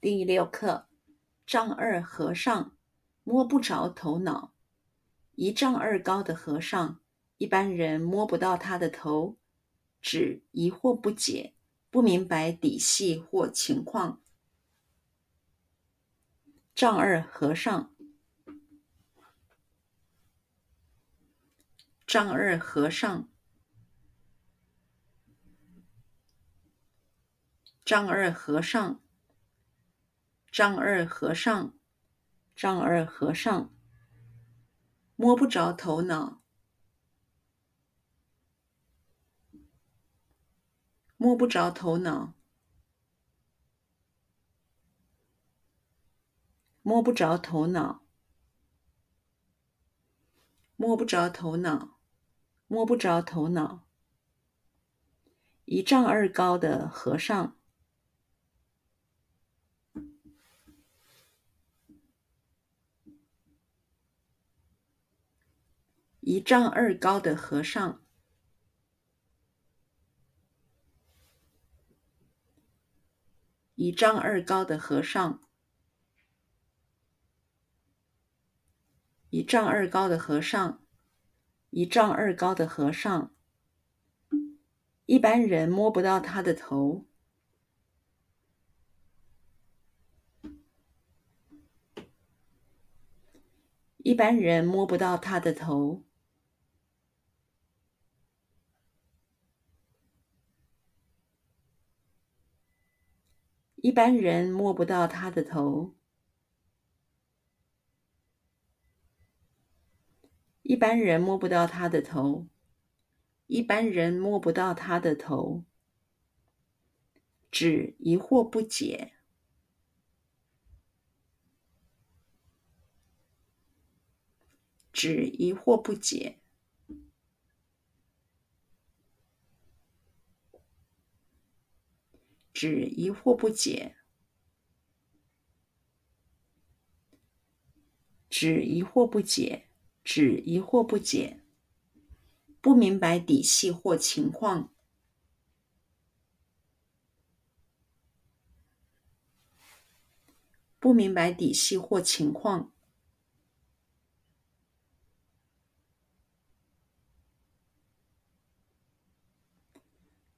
第六课：丈二和尚摸不着头脑。一丈二高的和尚，一般人摸不到他的头，只疑惑不解，不明白底细或情况。丈二和尚，丈二和尚，丈二和尚。丈二和尚，丈二和尚，摸不着头脑，摸不着头脑，摸不着头脑，摸不着头脑，摸不着头脑。一丈二高的和尚。一丈二高的和尚，一丈二高的和尚，一丈二高的和尚，一丈二高的和尚，一般人摸不到他的头，一般人摸不到他的头。一般人摸不到他的头，一般人摸不到他的头，一般人摸不到他的头，只疑惑不解，只疑惑不解。只疑惑不解，只疑惑不解，只疑惑不解，不明白底细或情况，不明白底细或情况，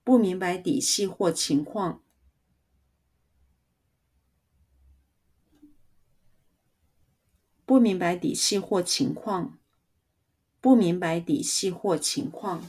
不明白底细或情况。不明白底细或情况，不明白底细或情况。